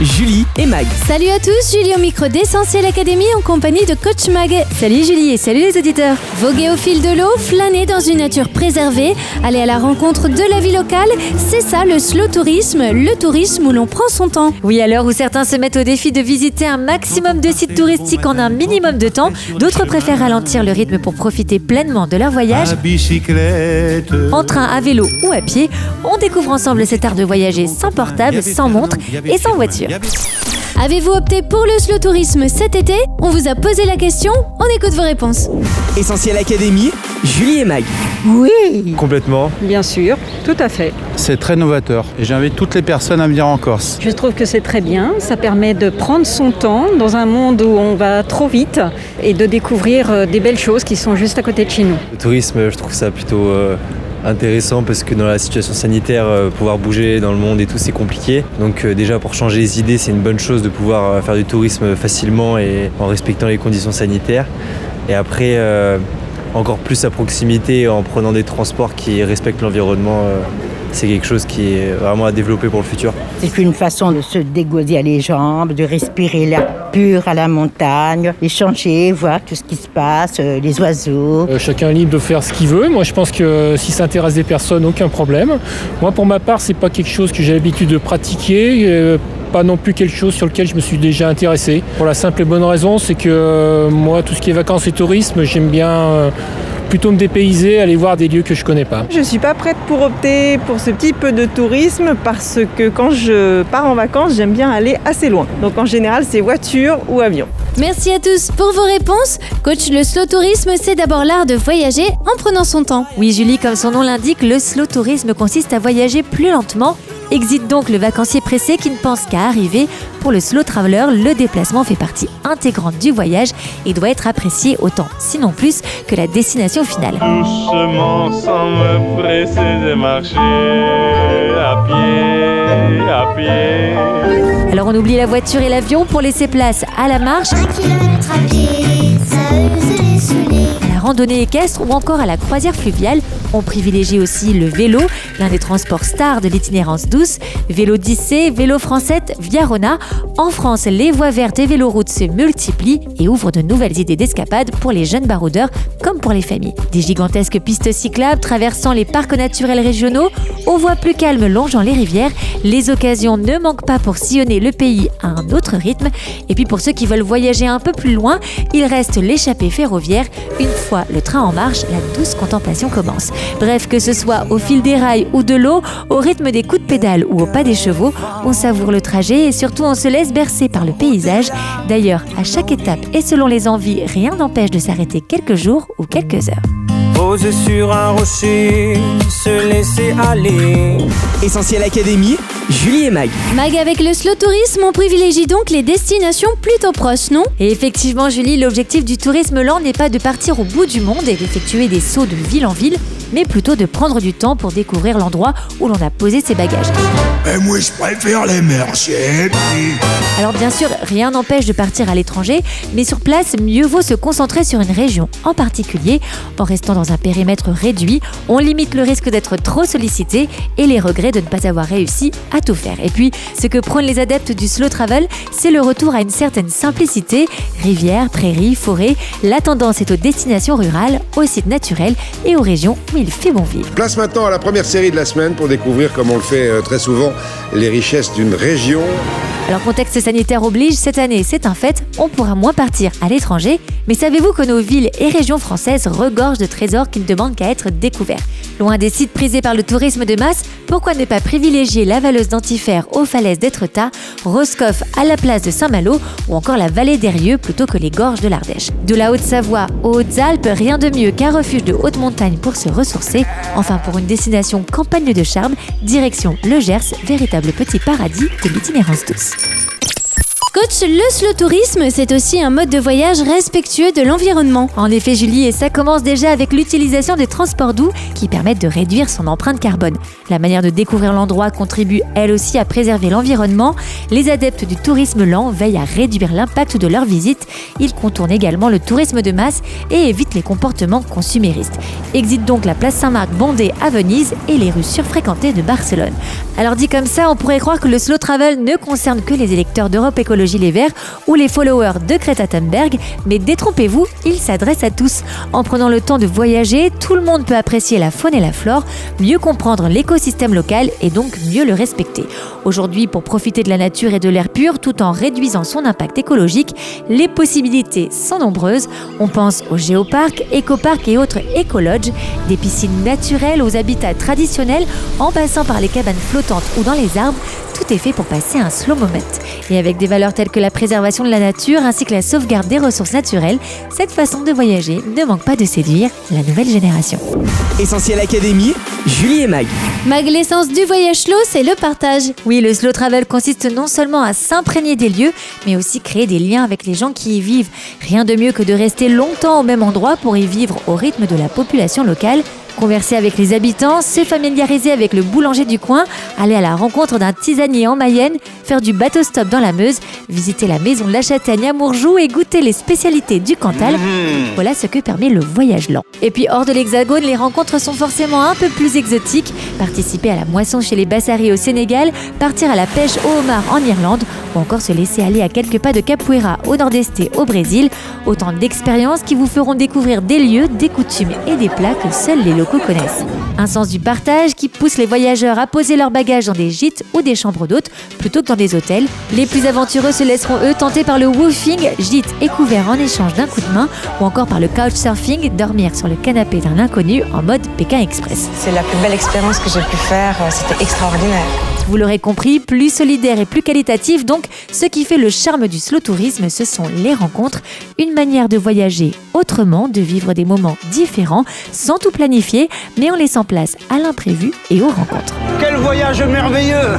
Julie et Mag. Salut à tous, Julie au micro d'Essentiel Academy en compagnie de Coach Mag. Salut Julie et salut les auditeurs. Voguer au fil de l'eau, flâner dans une nature préservée, aller à la rencontre de la vie locale, c'est ça le slow tourisme, le tourisme où l'on prend son temps. Oui, à l'heure où certains se mettent au défi de visiter un maximum de sites touristiques en un minimum de temps, d'autres préfèrent ralentir le rythme pour profiter pleinement de leur voyage. bicyclette. En train, à vélo ou à pied, on découvre ensemble cet art de voyager sans portable, sans montre et sans voiture. Avez-vous opté pour le slow tourisme cet été On vous a posé la question, on écoute vos réponses. Essentiel Académie, Julie et Mag. Oui, Complètement. bien sûr, tout à fait. C'est très novateur. Et j'invite toutes les personnes à venir en Corse. Je trouve que c'est très bien. Ça permet de prendre son temps dans un monde où on va trop vite et de découvrir euh, des belles choses qui sont juste à côté de chez nous. Le tourisme, je trouve ça plutôt euh, intéressant parce que dans la situation sanitaire, euh, pouvoir bouger dans le monde et tout, c'est compliqué. Donc euh, déjà pour changer les idées, c'est une bonne chose de pouvoir euh, faire du tourisme facilement et en respectant les conditions sanitaires. Et après, encore plus à proximité en prenant des transports qui respectent l'environnement. C'est quelque chose qui est vraiment à développer pour le futur. C'est une façon de se dégourdir les jambes, de respirer l'air pur à la montagne, échanger, voir tout ce qui se passe, euh, les oiseaux. Euh, Chacun est libre de faire ce qu'il veut. Moi, je pense que euh, si ça intéresse des personnes, aucun problème. Moi, pour ma part, c'est pas quelque chose que j'ai l'habitude de pratiquer. euh, pas non plus quelque chose sur lequel je me suis déjà intéressé. Pour la simple et bonne raison, c'est que euh, moi, tout ce qui est vacances et tourisme, j'aime bien euh, plutôt me dépayser, aller voir des lieux que je connais pas. Je ne suis pas prête pour opter pour ce type de tourisme parce que quand je pars en vacances, j'aime bien aller assez loin. Donc en général, c'est voiture ou avion. Merci à tous pour vos réponses. Coach, le slow tourisme, c'est d'abord l'art de voyager en prenant son temps. Oui, Julie, comme son nom l'indique, le slow tourisme consiste à voyager plus lentement. Exit donc le vacancier pressé qui ne pense qu'à arriver. Pour le slow traveler, le déplacement fait partie intégrante du voyage et doit être apprécié autant, sinon plus, que la destination finale. Doucement sans me presser de marcher à pied, à pied. Alors on oublie la voiture et l'avion pour laisser place à la marche, à la randonnée équestre ou encore à la croisière fluviale. On privilégie aussi le vélo, l'un des transports stars de l'itinérance douce. Vélo 10C, vélo française, Viarona. En France, les voies vertes et véloroutes se multiplient et ouvrent de nouvelles idées d'escapade pour les jeunes baroudeurs comme pour les familles. Des gigantesques pistes cyclables traversant les parcs naturels régionaux, aux voies plus calmes longeant les rivières. Les occasions ne manquent pas pour sillonner le pays à un autre rythme. Et puis pour ceux qui veulent voyager un peu plus loin, il reste l'échappée ferroviaire. Une fois le train en marche, la douce contemplation commence. Bref, que ce soit au fil des rails ou de l'eau, au rythme des coups de pédale ou au pas des chevaux, on savoure le trajet et surtout on se laisse bercer par le paysage. D'ailleurs, à chaque étape et selon les envies, rien n'empêche de s'arrêter quelques jours ou quelques heures. Poser sur un rocher, se laisser aller. Essentiel Académie, Julie et Mag. Mag, avec le slow tourisme, on privilégie donc les destinations plutôt proches, non? Et effectivement, Julie, l'objectif du tourisme lent n'est pas de partir au bout du monde et d'effectuer des sauts de ville en ville, mais plutôt de prendre du temps pour découvrir l'endroit où l'on a posé ses bagages. Mais moi, je préfère les merciers. Alors bien sûr, rien n'empêche de partir à l'étranger, mais sur place, mieux vaut se concentrer sur une région en particulier. En restant dans un périmètre réduit, on limite le risque d'être trop sollicité et les regrets de ne pas avoir réussi à tout faire. Et puis, ce que prônent les adeptes du slow travel, c'est le retour à une certaine simplicité. Rivières, prairies, forêts, la tendance est aux destinations rurales, aux sites naturels et aux régions où il fait bon vivre. Place maintenant à la première série de la semaine pour découvrir, comme on le fait euh, très souvent, les richesses d'une région. Alors contexte sanitaire oblige, cette année c'est un fait, on pourra moins partir à l'étranger, mais savez-vous que nos villes et régions françaises regorgent de trésors qui ne demandent qu'à être découverts? Loin des sites prisés par le tourisme de masse, pourquoi ne pas privilégier la valeuse d'Antifère aux falaises d'Étretat, Roscoff à la place de Saint-Malo ou encore la vallée d'Erieux plutôt que les gorges de l'Ardèche? De la Haute-Savoie aux Hautes-Alpes, rien de mieux qu'un refuge de haute montagne pour se ressourcer. Enfin pour une destination campagne de charme, direction le Gers, véritable petit paradis de l'itinérance douce. Thank you. Le slow tourisme, c'est aussi un mode de voyage respectueux de l'environnement. En effet, Julie, et ça commence déjà avec l'utilisation des transports doux qui permettent de réduire son empreinte carbone. La manière de découvrir l'endroit contribue elle aussi à préserver l'environnement. Les adeptes du tourisme lent veillent à réduire l'impact de leur visite. Ils contournent également le tourisme de masse et évitent les comportements consuméristes. Exit donc la place Saint-Marc bondée à Venise et les rues surfréquentées de Barcelone. Alors dit comme ça, on pourrait croire que le slow travel ne concerne que les électeurs d'Europe Écologie les Verts ou les followers de Greta Thunberg, mais détrompez-vous, il s'adresse à tous. En prenant le temps de voyager, tout le monde peut apprécier la faune et la flore, mieux comprendre l'écosystème local et donc mieux le respecter. Aujourd'hui, pour profiter de la nature et de l'air pur tout en réduisant son impact écologique, les possibilités sont nombreuses. On pense aux géoparcs, écoparcs et autres écologes, des piscines naturelles aux habitats traditionnels en passant par les cabanes flottantes ou dans les arbres tout est fait pour passer un slow moment. Et avec des valeurs telles que la préservation de la nature ainsi que la sauvegarde des ressources naturelles, cette façon de voyager ne manque pas de séduire la nouvelle génération. Essentiel Académie, Julie et Mag. Mag, l'essence du voyage slow, c'est le partage. Oui, le slow travel consiste non seulement à s'imprégner des lieux, mais aussi créer des liens avec les gens qui y vivent. Rien de mieux que de rester longtemps au même endroit pour y vivre au rythme de la population locale Converser avec les habitants, se familiariser avec le boulanger du coin, aller à la rencontre d'un tisanier en Mayenne, faire du bateau-stop dans la Meuse, visiter la maison de la Châtaigne à Mourjou et goûter les spécialités du Cantal. Mmh. Voilà ce que permet le voyage lent. Et puis hors de l'Hexagone, les rencontres sont forcément un peu plus exotiques. Participer à la moisson chez les Bassaris au Sénégal, partir à la pêche au homard en Irlande ou encore se laisser aller à quelques pas de Capoeira au nord-est au Brésil. Autant d'expériences qui vous feront découvrir des lieux, des coutumes et des plats que seuls les locaux connaissent. Un sens du partage qui pousse les voyageurs à poser leurs bagages dans des gîtes ou des chambres d'hôtes plutôt que dans des hôtels. Les plus aventureux se laisseront eux tenter par le woofing, gîte et couvert en échange d'un coup de main, ou encore par le couchsurfing, dormir sur le canapé d'un inconnu en mode Pékin Express. C'est la plus belle expérience que j'ai pu faire, c'était extraordinaire. Vous l'aurez compris, plus solidaire et plus qualitatif, donc ce qui fait le charme du slow tourisme, ce sont les rencontres, une manière de voyager autrement, de vivre des moments différents, sans tout planifier, mais en laissant place à l'imprévu et aux rencontres. Quel voyage merveilleux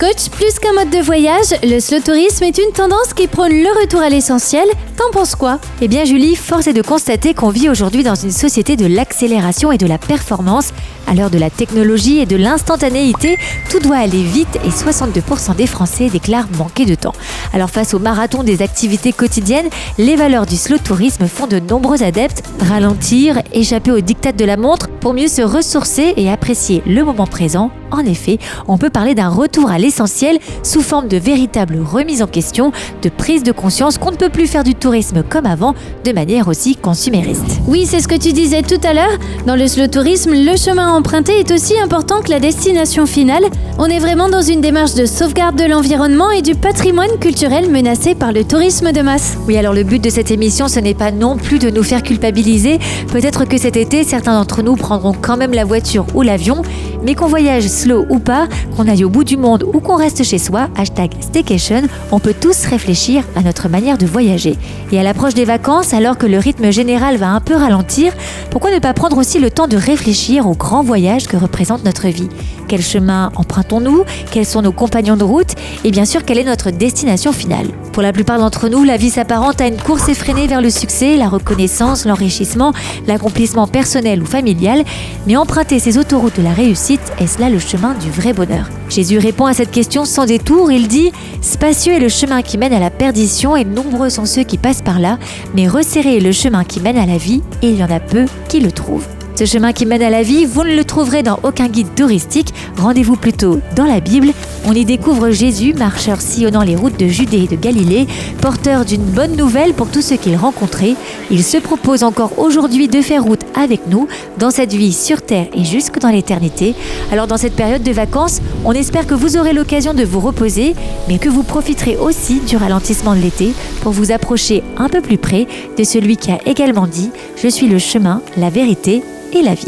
Coach, plus qu'un mode de voyage, le slow tourisme est une tendance qui prône le retour à l'essentiel. T'en penses quoi? Eh bien Julie, force est de constater qu'on vit aujourd'hui dans une société de l'accélération et de la performance. À l'heure de la technologie et de l'instantanéité, tout doit aller vite et 62% des Français déclarent manquer de temps. Alors face au marathon des activités quotidiennes, les valeurs du slow tourisme font de nombreux adeptes ralentir, échapper aux dictats de la montre pour mieux se ressourcer et apprécier le moment présent. En effet, on peut parler d'un retour à l'essentiel sous forme de véritable remise en question, de prise de conscience qu'on ne peut plus faire du tourisme comme avant de manière aussi consumériste. Oui, c'est ce que tu disais tout à l'heure. Dans le slow tourisme, le chemin emprunté est aussi important que la destination finale. On est vraiment dans une démarche de sauvegarde de l'environnement et du patrimoine culturel menacé par le tourisme de masse. Oui, alors le but de cette émission, ce n'est pas non plus de nous faire culpabiliser. Peut-être que cet été, certains d'entre nous prendront quand même la voiture ou l'avion, mais qu'on voyage slow ou pas, qu'on aille au bout du monde ou qu'on reste chez soi, hashtag staycation, on peut tous réfléchir à notre manière de voyager. Et à l'approche des vacances, alors que le rythme général va un peu ralentir, pourquoi ne pas prendre aussi le temps de réfléchir au grand voyage que représente notre vie? Quel chemin empruntons-nous Quels sont nos compagnons de route Et bien sûr, quelle est notre destination finale. Pour la plupart d'entre nous, la vie s'apparente à une course effrénée vers le succès, la reconnaissance, l'enrichissement, l'accomplissement personnel ou familial, mais emprunter ces autoroutes de la réussite, est-ce là le chemin du vrai bonheur? Jésus répond à cette question sans détour, il dit Spacieux est le chemin qui mène à la perdition et nombreux sont ceux qui passent par là, mais resserré est le chemin qui mène à la vie et il y en a peu qui le trouvent. Ce chemin qui mène à la vie, vous ne le trouverez dans aucun guide touristique. Rendez-vous plutôt dans la Bible. On y découvre Jésus, marcheur sillonnant les routes de Judée et de Galilée, porteur d'une bonne nouvelle pour tous ceux qu'il rencontrait. Il se propose encore aujourd'hui de faire route avec nous dans cette vie sur terre et jusque dans l'éternité. Alors dans cette période de vacances, on espère que vous aurez l'occasion de vous reposer, mais que vous profiterez aussi du ralentissement de l'été pour vous approcher un peu plus près de celui qui a également dit ⁇ Je suis le chemin, la vérité et la vie.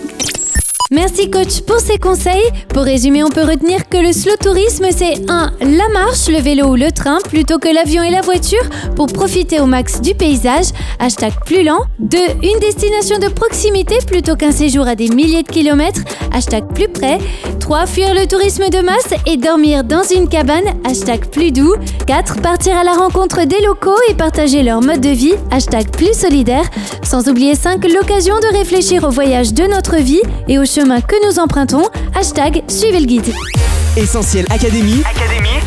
Merci coach pour ces conseils. Pour résumer, on peut retenir que le slow tourisme, c'est 1. La marche, le vélo ou le train plutôt que l'avion et la voiture pour profiter au max du paysage. Hashtag plus lent. 2. Une destination de proximité plutôt qu'un séjour à des milliers de kilomètres. Hashtag plus près. 3. Fuir le tourisme de masse et dormir dans une cabane. Hashtag plus doux. 4. Partir à la rencontre des locaux et partager leur mode de vie. Hashtag plus solidaire. Sans oublier 5. L'occasion de réfléchir au voyage de notre vie et au chemin que nous empruntons. Hashtag suivez le guide. Essentiel Académie,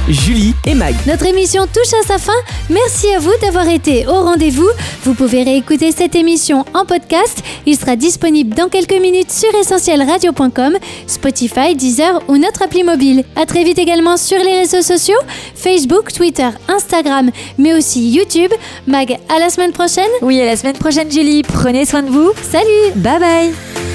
Julie et Mag. Notre émission touche à sa fin. Merci à vous d'avoir été au rendez-vous. Vous pouvez réécouter cette émission en podcast. Il sera disponible dans quelques minutes sur essentielradio.com, Spotify, Deezer ou notre appli mobile. À très vite également sur les réseaux sociaux, Facebook, Twitter, Instagram, mais aussi YouTube. Mag, à la semaine prochaine. Oui, à la semaine prochaine, Julie. Prenez soin de vous. Salut. Bye bye.